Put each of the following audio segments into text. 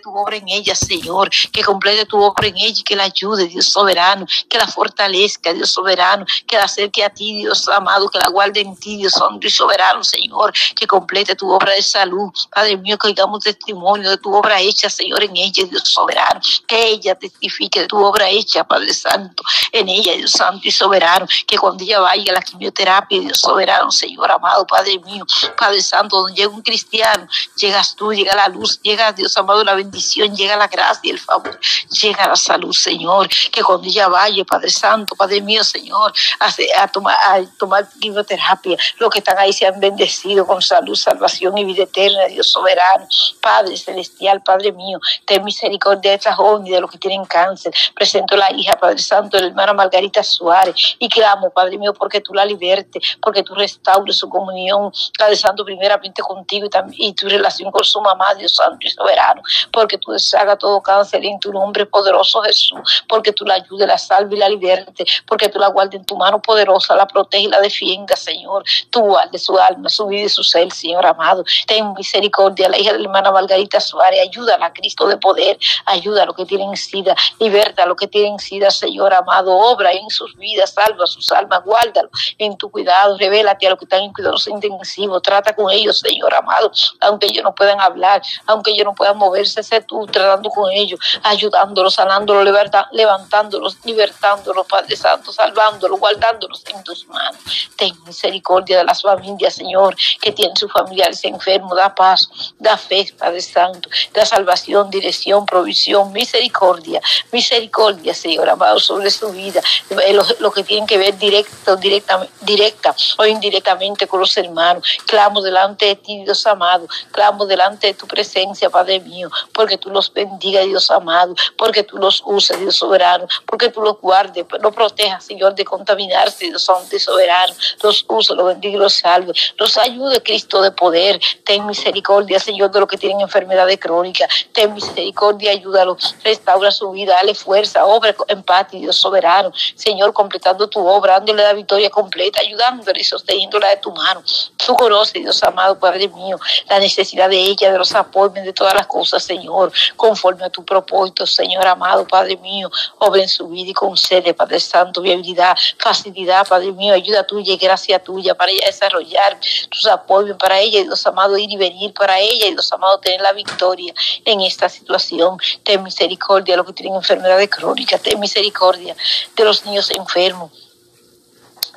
tu obra en ella, Señor, que complete tu obra en ella y que la ayude, Dios soberano, que la fortalezca, Dios soberano, que la acerque a ti, Dios amado, que la guarde en ti, Dios santo y soberano, Señor, que complete tu obra de salud, Padre mío, que oigamos testimonio de tu obra hecha, Señor, en ella, Dios soberano, que ella testifique de tu obra hecha, Padre Santo, en ella, Dios Santo y soberano, que cuando ella vaya a la quimioterapia, Dios soberano, Señor amado, Padre mío, Padre Santo, donde llega un cristiano, llegas tú, llega la luz, llega Dios amado, la bendición, llega la gracia y el favor, llega la salud, Señor, que cuando ella vaya, Padre Santo, Padre mío, Señor, a, tomar, a tomar quimioterapia, los que están ahí sean bendecidos con salud, salvación y vida eterna, Dios soberano, Padre celestial, Padre mío, ten misericordia de esta joven y de los que tienen cáncer. Presento la hija, Padre Santo, de la hermana Margarita Suárez, y clamo, Padre mío, porque tú la libertes, porque tú restaures su comunión, Padre Santo, primeramente contigo y, también, y tu relación con su mamá, Dios Santo y soberano, porque tú deshagas todo cáncer en tu nombre poderoso, Jesús, porque tú la ayudes, la salve y la liberte, porque tú la guardes en tu mano poderosa, la protege y la defienda, Señor. Tú guardes su alma, su vida y su ser, Señor amado. Ten misericordia, la hija de la hermana Margarita Suárez, ayúdala a Cristo de poder, ayuda a los que tienen sida, liberta a los que tienen sida, Señor amado, obra en sus vidas, salva sus almas, guárdalo en tu cuidado, revélate a los que están en cuidados intensivos, trata con ellos, Señor amado, aunque ellos no puedan hablar, aunque ellos no puedan moverse, sé tú tratando con ellos, ayudándolos, sanándolos, levantándolos, libertándolos, Padre Santo, salvándolos, guardándolos en tus manos. Ten misericordia de las familias, Señor, que tienen sus familiares enfermos, da paz, da fe, Padre Santo, da salvación, dirección, provisión, misericordia, misericordia, Señor, amado, sobre su vida, eh, lo, que tienen que ver directo, directa, directa o indirectamente con los hermanos. Clamo delante de ti, Dios amado, clamo delante de tu presencia, Padre mío, porque tú los bendiga, Dios amado, porque tú los uses, Dios soberano, porque tú los guardes, los protejas, Señor, de contaminarse, Dios santo y soberano, los usa, los bendiga y los salve, los ayude, Cristo de poder, ten misericordia, Señor, de los que tienen enfermedades crónicas, ten misericordia, ayúdalos, restaura su vida, dale fuerza, obra en paz, Dios soberano, Señor, completando tu obra, dándole la victoria completa, ayudándole y sosteniéndola de tu mano. Tú conoces, Dios amado, Padre mío, la necesidad de ella, de los apoyos, de todas las cosas, Señor, conforme a tu propósito, Señor amado, Padre mío, obra su vida y concede, Padre Santo, viabilidad, facilidad, Padre mío, ayuda tuya y gracia tuya para ella desarrollar tus apoyos para ella y Dios amado ir y venir para ella y Dios amado tener la victoria en esta situación. Ten misericordia de los que tienen enfermedades crónicas, ten misericordia de los niños enfermos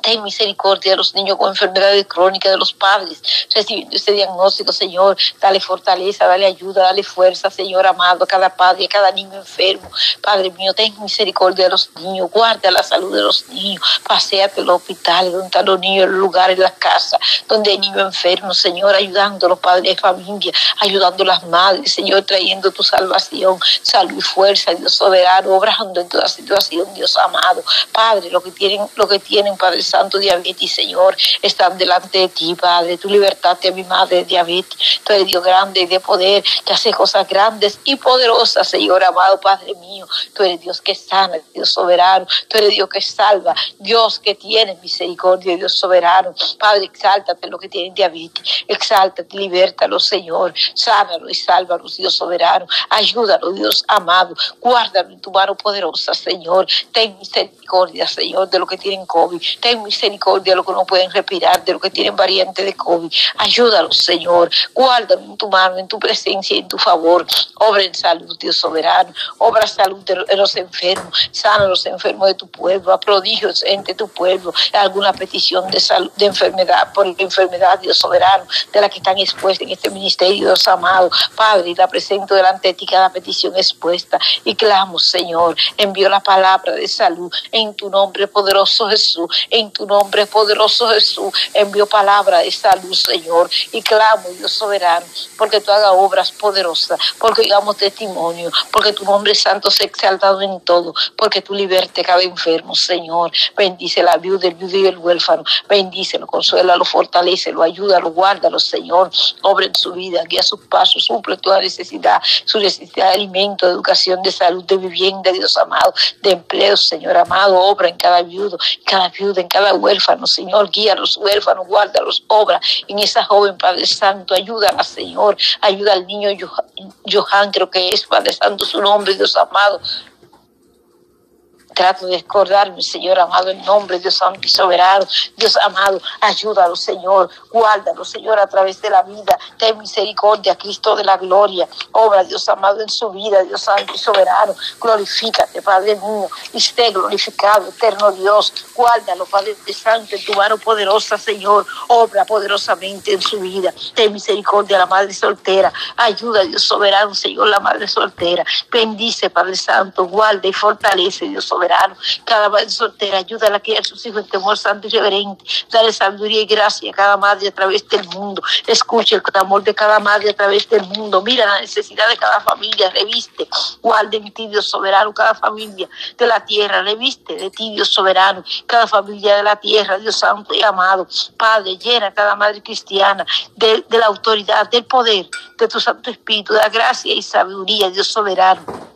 ten misericordia de los niños con enfermedades crónicas, de los padres recibiendo este diagnóstico, Señor. Dale fortaleza, dale ayuda, dale fuerza, Señor amado, a cada padre, a cada niño enfermo. Padre mío, ten misericordia de los niños, guarda la salud de los niños, paseate los hospitales, donde están los niños, en los lugares, en las casas, donde hay niños enfermos, Señor, ayudando a los padres de familia, ayudando a las madres, Señor, trayendo tu salvación, salud y fuerza, Dios soberano, obrando en toda situación, Dios amado. Padre, lo que tienen, lo que tienen, Padre Santo, diabetes, Señor, están delante de ti, Padre. Tu libertad a mi madre, diabetes. Tú eres Dios grande y de poder, que hace cosas grandes y poderosas, Señor amado, Padre mío. Tú eres Dios que sana, Dios soberano. Tú eres Dios que salva, Dios que tiene misericordia, Dios soberano. Padre, exáltate lo que tienen diabetes. Exáltate, libértalo, Señor. Sánalo y sálvalo, Dios soberano. Ayúdalo, Dios amado. Guárdalo en tu mano poderosa, Señor. Ten misericordia, Señor, de lo que tienen COVID. Ten misericordia de lo que no pueden respirar, de lo que tienen variante de COVID. Ayúdalos, Señor. Guárdame en tu mano, en tu presencia y en tu favor. Obra en salud, Dios soberano. Obra salud de los enfermos. Sana a los enfermos de tu pueblo. A prodigios entre tu pueblo. Alguna petición de salud, de enfermedad, por enfermedad, Dios soberano, de la que están expuestas en este ministerio, Dios amado. Padre, la presento delante de ti cada petición expuesta. Y clamo, Señor, envío la palabra de salud en tu nombre poderoso Jesús. En tu nombre poderoso Jesús, envío palabra de salud, Señor. Y clamo, Dios soberano, porque tú hagas obras poderosas, porque digamos testimonio, porque tu nombre santo se exaltado en todo, porque tú liberte cada enfermo, Señor. Bendice la viuda, el viudo y el huérfano. Bendícelo, consuélalo, fortalecelo, ayúdalo, guárdalo, Señor. Obra en su vida, guía sus pasos, suple toda necesidad, su necesidad de alimento, de educación, de salud, de vivienda, Dios amado, de empleo, Señor amado. Obra en cada viudo, cada viuda, en cada huérfano, Señor, guía a los huérfanos, guarda los obra en esa joven, Padre Santo, ayúdala, Señor, ayuda al niño Johan, creo que es, Padre Santo, su nombre, Dios amado, Trato de acordarme, Señor amado, en nombre de Dios Santo y Soberano. Dios amado, ayúdalo, Señor. Guárdalo, Señor, a través de la vida. Ten misericordia, Cristo de la gloria. Obra, Dios amado, en su vida, Dios Santo y Soberano. Glorifícate, Padre mío. Esté glorificado, eterno Dios. Guárdalo, Padre Santo, en tu mano poderosa, Señor. Obra poderosamente en su vida. Ten misericordia a la Madre soltera. Ayuda, Dios soberano, Señor, la Madre soltera. Bendice, Padre Santo. Guarda y fortalece, Dios soberano cada madre soltera, ayuda a la que a sus hijos en temor santo y reverente, dale sabiduría y gracia a cada madre a través del mundo, escucha el clamor de cada madre a través del mundo, mira la necesidad de cada familia, reviste, guarde en ti Dios soberano, cada familia de la tierra, reviste de ti Dios soberano, cada familia de la tierra, Dios santo y amado, Padre, llena cada madre cristiana de, de la autoridad, del poder de tu Santo Espíritu, de la gracia y sabiduría, Dios soberano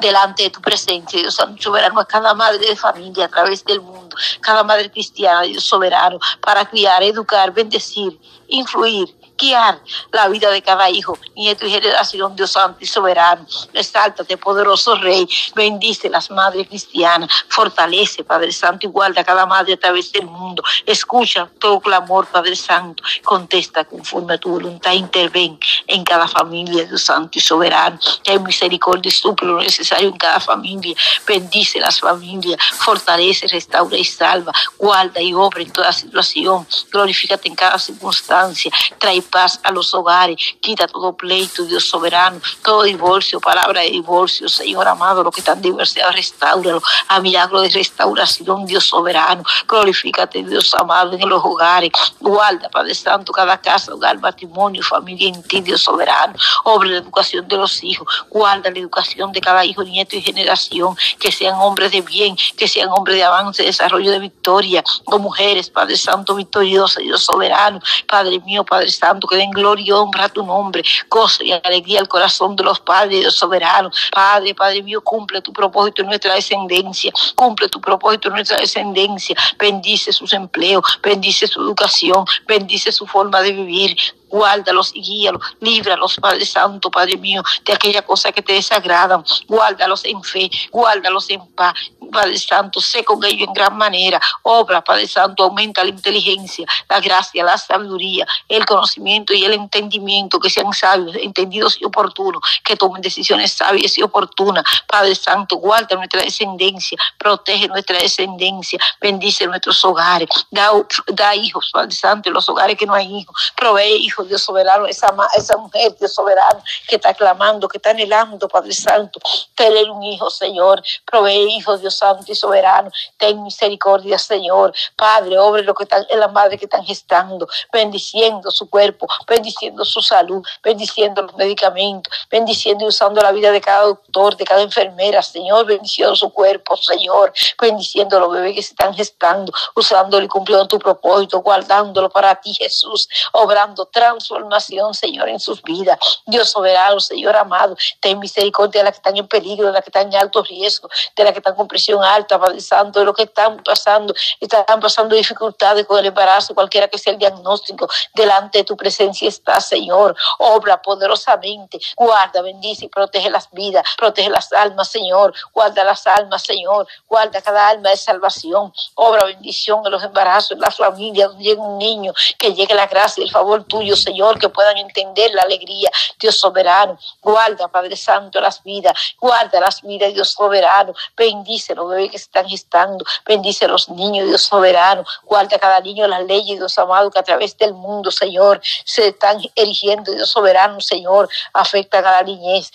delante de tu presencia, Dios Santo soberano, a cada madre de familia a través del mundo, cada madre cristiana, Dios soberano, para criar, educar, bendecir, influir guiar la vida de cada hijo, nieto y generación, Dios Santo y soberano. Exáltate, poderoso Rey. Bendice las madres cristianas. Fortalece, Padre Santo, y guarda a cada madre a través del mundo. Escucha todo clamor, Padre Santo. Contesta conforme a tu voluntad. Interven en cada familia, Dios Santo y soberano. Ten misericordia y suple en cada familia. Bendice las familias. Fortalece, restaura y salva. Guarda y obra en toda situación. Glorifícate en cada circunstancia. Trae paz a los hogares, quita todo pleito, Dios soberano, todo divorcio, palabra de divorcio, Señor amado, lo que están divorciados, restauralo, a milagro de restauración, Dios soberano, glorifícate, Dios amado, en los hogares, guarda, Padre Santo, cada casa, hogar, matrimonio, familia en ti, Dios soberano, obra la educación de los hijos, guarda la educación de cada hijo, nieto y generación, que sean hombres de bien, que sean hombres de avance, desarrollo de victoria, o mujeres, Padre Santo, victoriosa, Dios soberano, Padre mío, Padre Santo, que den gloria y honra a tu nombre, gozo y alegría al corazón de los padres, de soberanos. Padre, Padre mío, cumple tu propósito en nuestra descendencia, cumple tu propósito en nuestra descendencia, bendice sus empleos, bendice su educación, bendice su forma de vivir, guárdalos y guíalos, líbralos, Padre Santo, Padre mío, de aquella cosa que te desagradan, guárdalos en fe, guárdalos en paz, Padre Santo, sé con ellos en gran manera, obra, Padre Santo, aumenta la inteligencia, la gracia, la sabiduría, el conocimiento y el entendimiento, que sean sabios, entendidos y oportunos, que tomen decisiones sabias y oportunas, Padre Santo, guarda nuestra descendencia, protege nuestra descendencia, bendice nuestros hogares, da, da hijos, Padre Santo, en los hogares que no hay hijos, provee hijos Dios soberano, esa, esa mujer, Dios soberano, que está clamando, que está anhelando, Padre Santo, tener un hijo, Señor. Provee hijos, Dios Santo y soberano. Ten misericordia, Señor. Padre, obre lo que están en la madre que están gestando, bendiciendo su cuerpo, bendiciendo su salud, bendiciendo los medicamentos, bendiciendo y usando la vida de cada doctor, de cada enfermera, Señor, bendiciendo su cuerpo, Señor, bendiciendo a los bebés que se están gestando, usándolo y cumpliendo tu propósito, guardándolo para ti, Jesús, obrando transformación, Señor, en sus vidas. Dios soberano, Señor amado, ten misericordia de las que están en peligro, de las que están en alto riesgo, de las que están con presión alta, Padre Santo, de lo que están pasando, están pasando dificultades con el embarazo, cualquiera que sea el diagnóstico, delante de tu presencia está, Señor. Obra poderosamente, guarda, bendice y protege las vidas, protege las almas, Señor. Guarda las almas, Señor. Guarda cada alma de salvación. Obra bendición en los embarazos, en las familias, donde llegue un niño, que llegue la gracia y el favor tuyo, Señor, que puedan entender la alegría, Dios soberano. Guarda, Padre Santo, las vidas, guarda las vidas, Dios soberano. Bendice los bebés que están gestando, bendice a los niños, Dios soberano. Guarda cada niño las leyes, Dios amado, que a través del mundo, Señor, se están erigiendo, Dios soberano, Señor. Afecta a la niñez,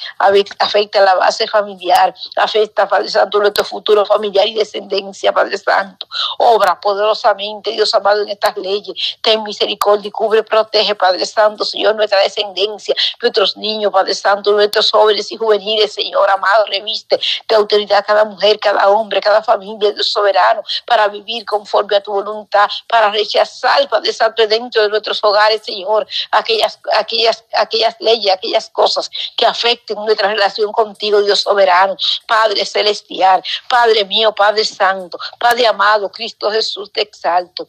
afecta a la base familiar, afecta, Padre Santo, nuestro futuro familiar y descendencia, Padre Santo. Obra poderosamente, Dios amado, en estas leyes. Ten misericordia y cubre, protege, Padre Padre Santo, Señor, nuestra descendencia, nuestros niños, Padre Santo, nuestros jóvenes y juveniles, Señor amado, reviste de autoridad cada mujer, cada hombre, cada familia, Dios soberano, para vivir conforme a tu voluntad, para rechazar, Padre Santo, dentro de nuestros hogares, Señor, aquellas, aquellas, aquellas leyes, aquellas cosas que afecten nuestra relación contigo, Dios soberano, Padre celestial, Padre mío, Padre Santo, Padre amado, Cristo Jesús, te exalto.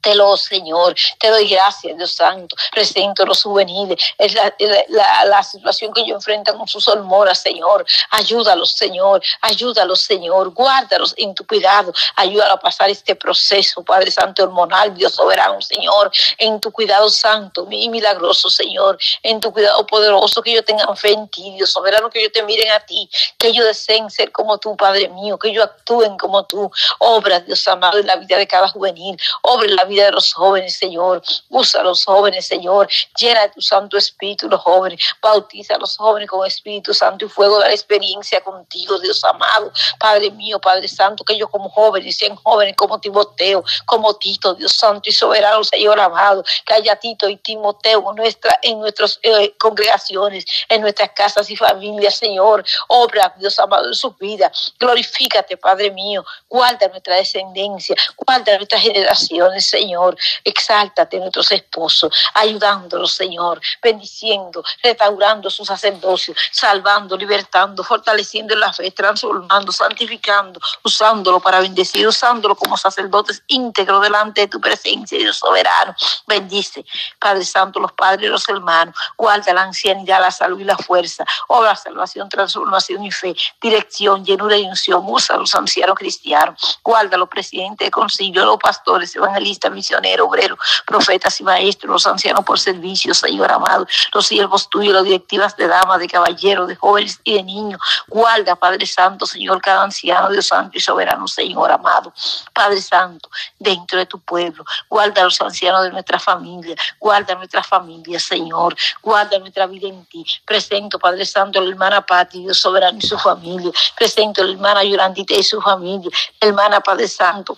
Te lo, Señor, te doy gracias, Dios Santo. Presento los juveniles, es la, la, la, situación que yo enfrento con sus hormonas, Señor. Ayúdalos, Señor, ayúdalos, Señor. Guárdalos en tu cuidado. Ayúdalos a pasar este proceso, Padre Santo, hormonal, Dios soberano, Señor. En tu cuidado santo y milagroso, Señor. En tu cuidado poderoso, que yo tengan fe en ti, Dios soberano, que yo te miren a ti. Que ellos deseen ser como tú, Padre mío. Que ellos actúen como tú. Obra, Dios amado, en la vida de cada juvenil. Obra en la vida de los jóvenes, Señor. Usa a los jóvenes, Señor. Llena de tu Santo Espíritu los jóvenes. Bautiza a los jóvenes con Espíritu Santo y fuego de la experiencia contigo, Dios amado. Padre mío, Padre Santo, que ellos como jóvenes sean jóvenes como Timoteo, como Tito, Dios Santo y soberano, Señor amado. Que haya Tito y Timoteo en, nuestra, en nuestras eh, congregaciones, en nuestras casas y familias, Señor. Obra, Dios amado, en sus vidas. Glorifícate, Padre mío. Guarda nuestra descendencia, guarda nuestras generaciones, Señor. Señor. Exáltate nuestros esposos, ayudándolos, Señor, bendiciendo, restaurando su sacerdocio, salvando, libertando, fortaleciendo la fe, transformando, santificando, usándolo para bendecir, usándolo como sacerdotes íntegros delante de tu presencia, Dios soberano. Bendice, Padre Santo, los padres y los hermanos. Guarda la ancianidad, la salud y la fuerza. Obra, salvación, transformación y fe. Dirección, llenura y unción. Usa a los ancianos cristianos. Guarda a los presidentes de concilio, los pastores, evangelistas misionero, obrero, profetas y maestros, los ancianos por servicio, Señor amado, los siervos tuyos, las directivas de damas, de caballeros, de jóvenes y de niños. Guarda, Padre Santo, Señor, cada anciano, Dios Santo y soberano, Señor amado. Padre Santo, dentro de tu pueblo, guarda a los ancianos de nuestra familia, guarda nuestra familia, Señor, guarda nuestra vida en ti. Presento, Padre Santo, a la hermana Pati, Dios soberano y su familia. Presento a la hermana Yorandita y su familia, hermana Padre Santo.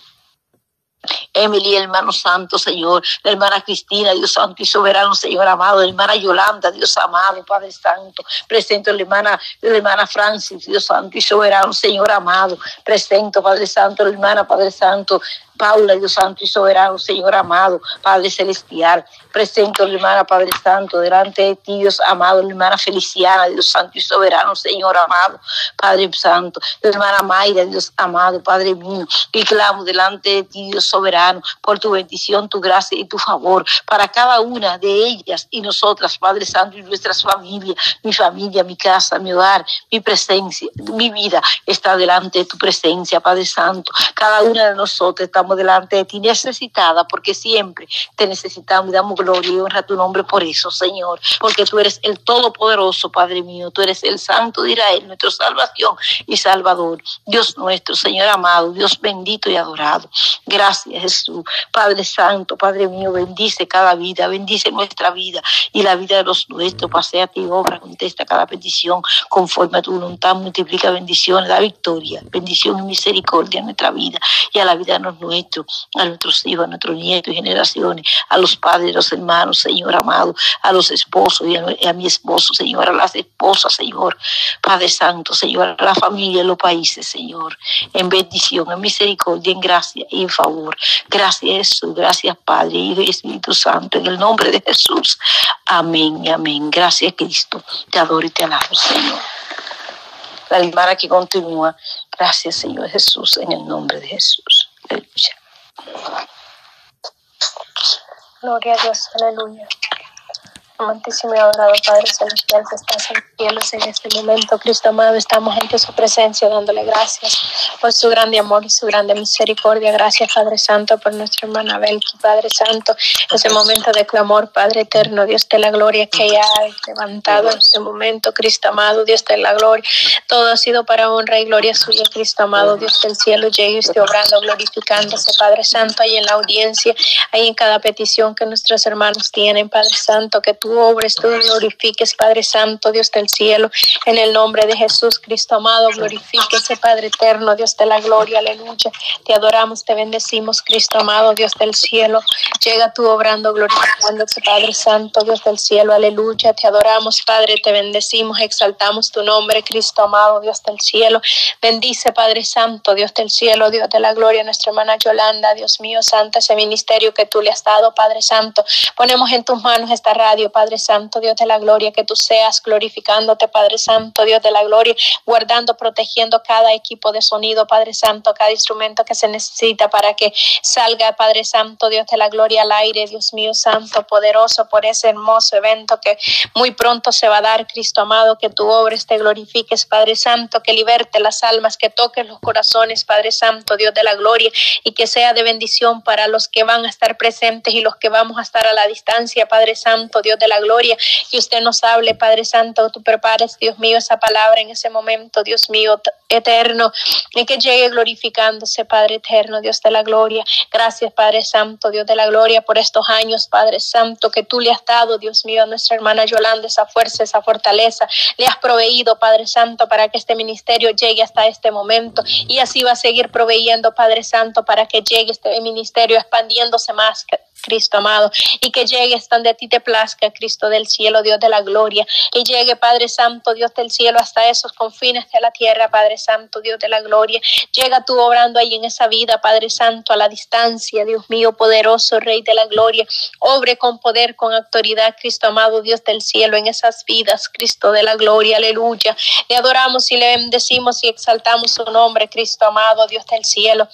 Emily, hermano santo, Señor, la hermana Cristina, Dios santo y soberano, Señor amado, la hermana Yolanda, Dios amado, Padre santo, presento la hermana, la hermana Francis, Dios santo y soberano, Señor amado, presento, Padre santo, la hermana, Padre santo, Paula, Dios Santo y Soberano, Señor amado, Padre Celestial. Presento, hermana Padre Santo, delante de ti, Dios amado, hermana Feliciana, Dios Santo y Soberano, Señor amado, Padre Santo. hermana Mayra, Dios amado, Padre mío. Y clamo delante de ti, Dios soberano, por tu bendición, tu gracia y tu favor para cada una de ellas y nosotras, Padre Santo, y nuestras familias, mi familia, mi casa, mi hogar, mi presencia, mi vida está delante de tu presencia, Padre Santo. Cada una de nosotros estamos delante de ti necesitada, porque siempre te necesitamos y damos gloria y honra a tu nombre por eso, Señor, porque tú eres el Todopoderoso, Padre mío, tú eres el Santo de Israel, nuestra salvación y Salvador, Dios nuestro, Señor amado, Dios bendito y adorado. Gracias, Jesús, Padre Santo, Padre mío, bendice cada vida, bendice nuestra vida y la vida de los nuestros, pasea a ti, obra, contesta cada petición conforme a tu voluntad, multiplica bendiciones, da victoria, bendición y misericordia en nuestra vida y a la vida de los nuestros a nuestros hijos, a nuestros nietos y generaciones, a los padres, a los hermanos, Señor amado, a los esposos y a, mi esposo, Señor, a las esposas, Señor, Padre Santo, Señor, a la familia, a los países, Señor, en bendición, en misericordia, en gracia y en favor. Gracias Jesús, gracias Padre, Hijo y Espíritu Santo, en el nombre de Jesús. Amén amén. Gracias Cristo. Te adoro y te alabo, Señor. La hermana que continúa. Gracias Señor Jesús, en el nombre de Jesús. Gloria a Dios, aleluya. Amantísimo y adorado Padre Celestial que estás en los cielos en este momento, Cristo amado, estamos ante su presencia dándole gracias por su grande amor y su grande misericordia. Gracias, Padre Santo, por nuestra hermana Belki, Padre Santo, ese momento de clamor, Padre eterno, Dios de la gloria que ella ha levantado en este momento, Cristo amado, Dios de la gloria. Todo ha sido para honra y gloria suya, Cristo amado, Dios del cielo, llegue usted obrando, glorificándose, Padre Santo, ahí en la audiencia, ahí en cada petición que nuestros hermanos tienen, Padre Santo, que tú obres, tú glorifiques, Padre Santo, Dios del cielo, en el nombre de Jesús Cristo amado, glorifíquese, Padre eterno, Dios de la gloria, aleluya. Te adoramos, te bendecimos, Cristo amado, Dios del cielo. Llega tú obrando, glorificándote, Padre Santo, Dios del cielo, aleluya. Te adoramos, Padre, te bendecimos, exaltamos tu nombre, Cristo amado, Dios del cielo. Bendice, Padre Santo, Dios del cielo, Dios de la gloria, nuestra hermana Yolanda, Dios mío, Santa, ese ministerio que tú le has dado, Padre Santo. Ponemos en tus manos esta radio, Padre Santo, Dios de la gloria, que tú seas glorificándote, Padre Santo, Dios de la gloria, guardando, protegiendo cada equipo de sonido, Padre Santo, cada instrumento que se necesita para que salga, Padre Santo, Dios de la gloria al aire, Dios mío, Santo, poderoso, por ese hermoso evento que muy pronto se va a dar, Cristo amado, que tu obra te glorifiques, Padre Santo, que liberte las almas, que toques los corazones, Padre Santo, Dios de la gloria, y que sea de bendición para los que van a estar presentes y los que vamos a estar a la distancia, Padre Santo, Dios de la gloria, que usted nos hable, Padre Santo, tú prepares, Dios mío, esa palabra en ese momento, Dios mío, eterno, y que llegue glorificándose, Padre eterno, Dios de la gloria. Gracias, Padre Santo, Dios de la gloria, por estos años, Padre Santo, que tú le has dado, Dios mío, a nuestra hermana Yolanda, esa fuerza, esa fortaleza. Le has proveído, Padre Santo, para que este ministerio llegue hasta este momento. Y así va a seguir proveyendo, Padre Santo, para que llegue este ministerio expandiéndose más Cristo amado, y que llegue donde a ti te plazca, Cristo del cielo, Dios de la gloria, y llegue, Padre Santo, Dios del cielo, hasta esos confines de la tierra, Padre Santo, Dios de la gloria. Llega tú obrando ahí en esa vida, Padre Santo, a la distancia, Dios mío, poderoso, Rey de la gloria. Obre con poder, con autoridad, Cristo amado, Dios del cielo, en esas vidas, Cristo de la gloria, aleluya. Le adoramos y le bendecimos y exaltamos su nombre, Cristo amado, Dios del cielo.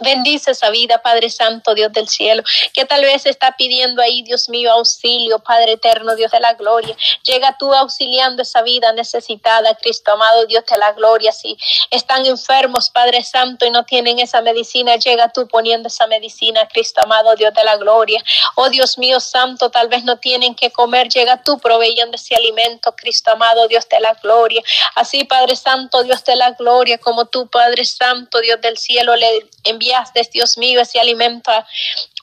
Bendice esa vida, Padre Santo, Dios del cielo, que tal vez está pidiendo ahí, Dios mío, auxilio, Padre eterno, Dios de la gloria. Llega tú auxiliando esa vida necesitada, Cristo amado, Dios de la gloria. Si están enfermos, Padre Santo, y no tienen esa medicina, llega tú poniendo esa medicina, Cristo amado, Dios de la gloria. Oh Dios mío Santo, tal vez no tienen que comer, llega tú proveyendo ese alimento, Cristo amado, Dios de la gloria. Así, Padre Santo, Dios de la gloria, como tú, Padre Santo, Dios del cielo, le envía Dios mío, ese alimento.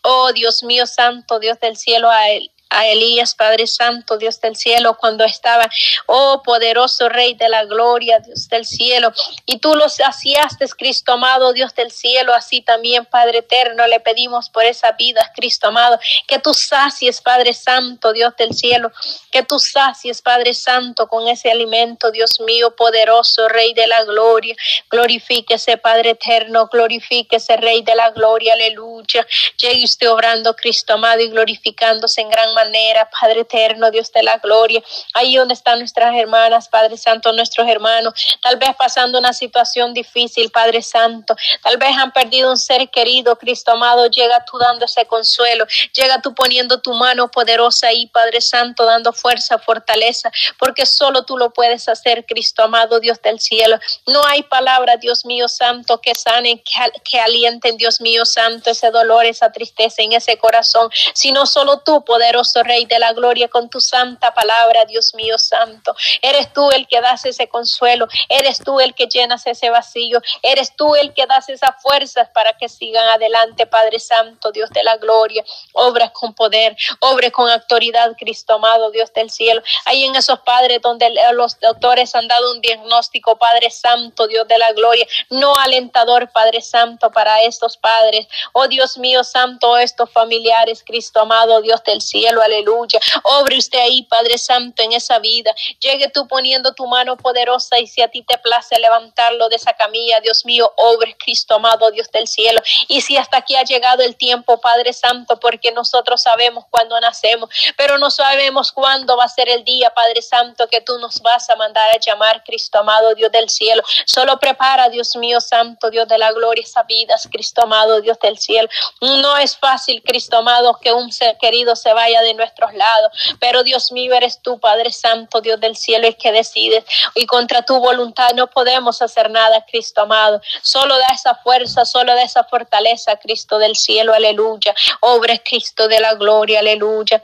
Oh Dios mío, santo Dios del cielo, a él a Elías, Padre Santo, Dios del cielo, cuando estaba, oh poderoso Rey de la gloria, Dios del cielo, y tú los hacíaste, Cristo amado, Dios del cielo, así también, Padre eterno, le pedimos por esa vida, Cristo amado, que tú sacies, Padre Santo, Dios del cielo, que tú sacies, Padre Santo, con ese alimento, Dios mío, poderoso Rey de la gloria, glorifíquese, Padre eterno, glorifíquese, Rey de la gloria, aleluya, llegue usted obrando, Cristo amado, y glorificándose en gran manera, Padre eterno, Dios de la gloria, ahí donde están nuestras hermanas, Padre Santo, nuestros hermanos, tal vez pasando una situación difícil, Padre Santo, tal vez han perdido un ser querido, Cristo amado, llega tú dando ese consuelo, llega tú poniendo tu mano poderosa ahí, Padre Santo, dando fuerza, fortaleza, porque solo tú lo puedes hacer, Cristo amado, Dios del cielo. No hay palabra, Dios mío santo, que sane, que, que alienten, Dios mío santo, ese dolor, esa tristeza en ese corazón, sino solo tú, poderoso Rey de la gloria, con tu santa palabra, Dios mío santo. Eres tú el que das ese consuelo, eres tú el que llenas ese vacío, eres tú el que das esas fuerzas para que sigan adelante, Padre Santo, Dios de la gloria. Obras con poder, obres con autoridad, Cristo amado, Dios del cielo. Ahí en esos padres donde los doctores han dado un diagnóstico, Padre Santo, Dios de la gloria, no alentador, Padre Santo, para estos padres. Oh Dios mío santo, estos familiares, Cristo amado, Dios del cielo aleluya. Obre usted ahí, Padre Santo, en esa vida. Llegue tú poniendo tu mano poderosa y si a ti te place levantarlo de esa camilla, Dios mío, obre Cristo amado, Dios del cielo. Y si hasta aquí ha llegado el tiempo, Padre Santo, porque nosotros sabemos cuándo nacemos, pero no sabemos cuándo va a ser el día, Padre Santo, que tú nos vas a mandar a llamar, Cristo amado, Dios del cielo. Solo prepara, Dios mío, Santo, Dios de la gloria, esas vidas, Cristo amado, Dios del cielo. No es fácil, Cristo amado, que un ser querido se vaya de nuestros lados. Pero Dios mío, eres tú, Padre Santo, Dios del cielo, el que decides. Y contra tu voluntad no podemos hacer nada, Cristo amado. Solo da esa fuerza, solo da esa fortaleza, Cristo del cielo, aleluya. Obres Cristo de la gloria, aleluya.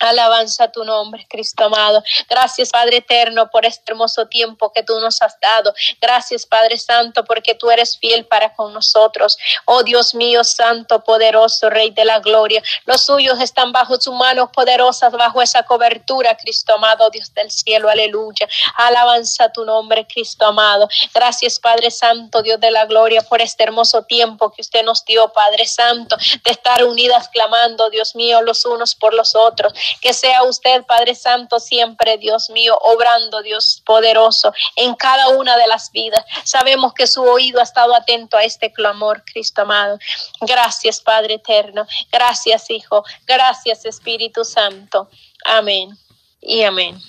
Alabanza tu nombre, Cristo amado. Gracias, Padre eterno, por este hermoso tiempo que tú nos has dado. Gracias, Padre Santo, porque tú eres fiel para con nosotros. Oh Dios mío, Santo, poderoso, Rey de la gloria. Los suyos están bajo sus manos poderosas, bajo esa cobertura, Cristo amado, Dios del cielo. Aleluya. Alabanza tu nombre, Cristo amado. Gracias, Padre Santo, Dios de la gloria, por este hermoso tiempo que usted nos dio, Padre Santo, de estar unidas clamando, Dios mío, los unos por los otros. Que sea usted, Padre Santo, siempre, Dios mío, obrando, Dios poderoso, en cada una de las vidas. Sabemos que su oído ha estado atento a este clamor, Cristo amado. Gracias, Padre eterno. Gracias, Hijo. Gracias, Espíritu Santo. Amén y amén.